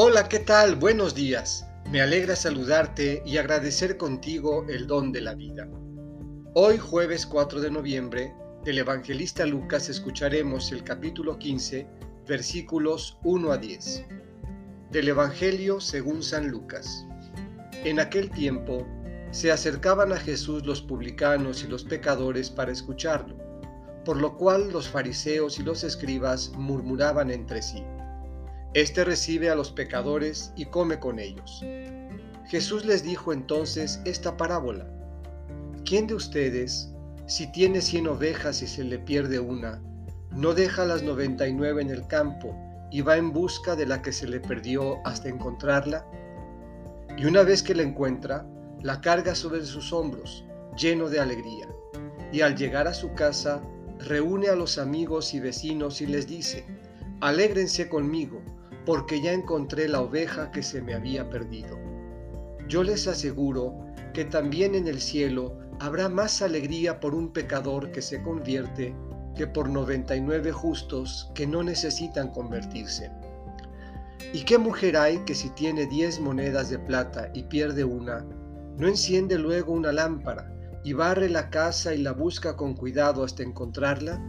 Hola, ¿qué tal? Buenos días. Me alegra saludarte y agradecer contigo el don de la vida. Hoy, jueves 4 de noviembre, del evangelista Lucas escucharemos el capítulo 15, versículos 1 a 10. Del Evangelio según San Lucas. En aquel tiempo, se acercaban a Jesús los publicanos y los pecadores para escucharlo, por lo cual los fariseos y los escribas murmuraban entre sí. Este recibe a los pecadores y come con ellos. Jesús les dijo entonces esta parábola. ¿Quién de ustedes, si tiene cien ovejas y se le pierde una, no deja las noventa y nueve en el campo y va en busca de la que se le perdió hasta encontrarla? Y una vez que la encuentra, la carga sobre sus hombros, lleno de alegría. Y al llegar a su casa, reúne a los amigos y vecinos y les dice, Alégrense conmigo, porque ya encontré la oveja que se me había perdido. Yo les aseguro que también en el cielo habrá más alegría por un pecador que se convierte que por 99 justos que no necesitan convertirse. ¿Y qué mujer hay que si tiene 10 monedas de plata y pierde una, no enciende luego una lámpara y barre la casa y la busca con cuidado hasta encontrarla?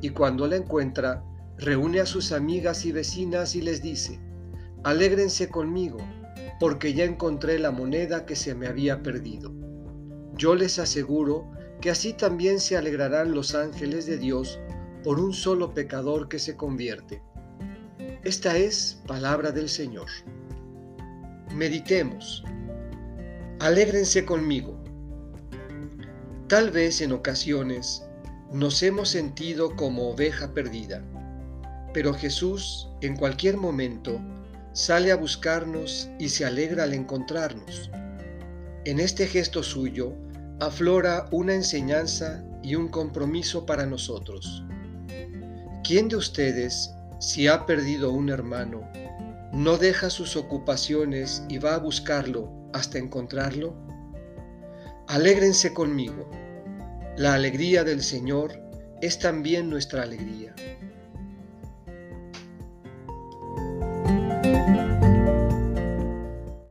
Y cuando la encuentra, reúne a sus amigas y vecinas y les dice, Alégrense conmigo, porque ya encontré la moneda que se me había perdido. Yo les aseguro que así también se alegrarán los ángeles de Dios por un solo pecador que se convierte. Esta es palabra del Señor. Meditemos. Alégrense conmigo. Tal vez en ocasiones nos hemos sentido como oveja perdida pero Jesús, en cualquier momento, sale a buscarnos y se alegra al encontrarnos. En este gesto suyo aflora una enseñanza y un compromiso para nosotros. ¿Quién de ustedes, si ha perdido un hermano, no deja sus ocupaciones y va a buscarlo hasta encontrarlo? Alégrense conmigo. La alegría del Señor es también nuestra alegría.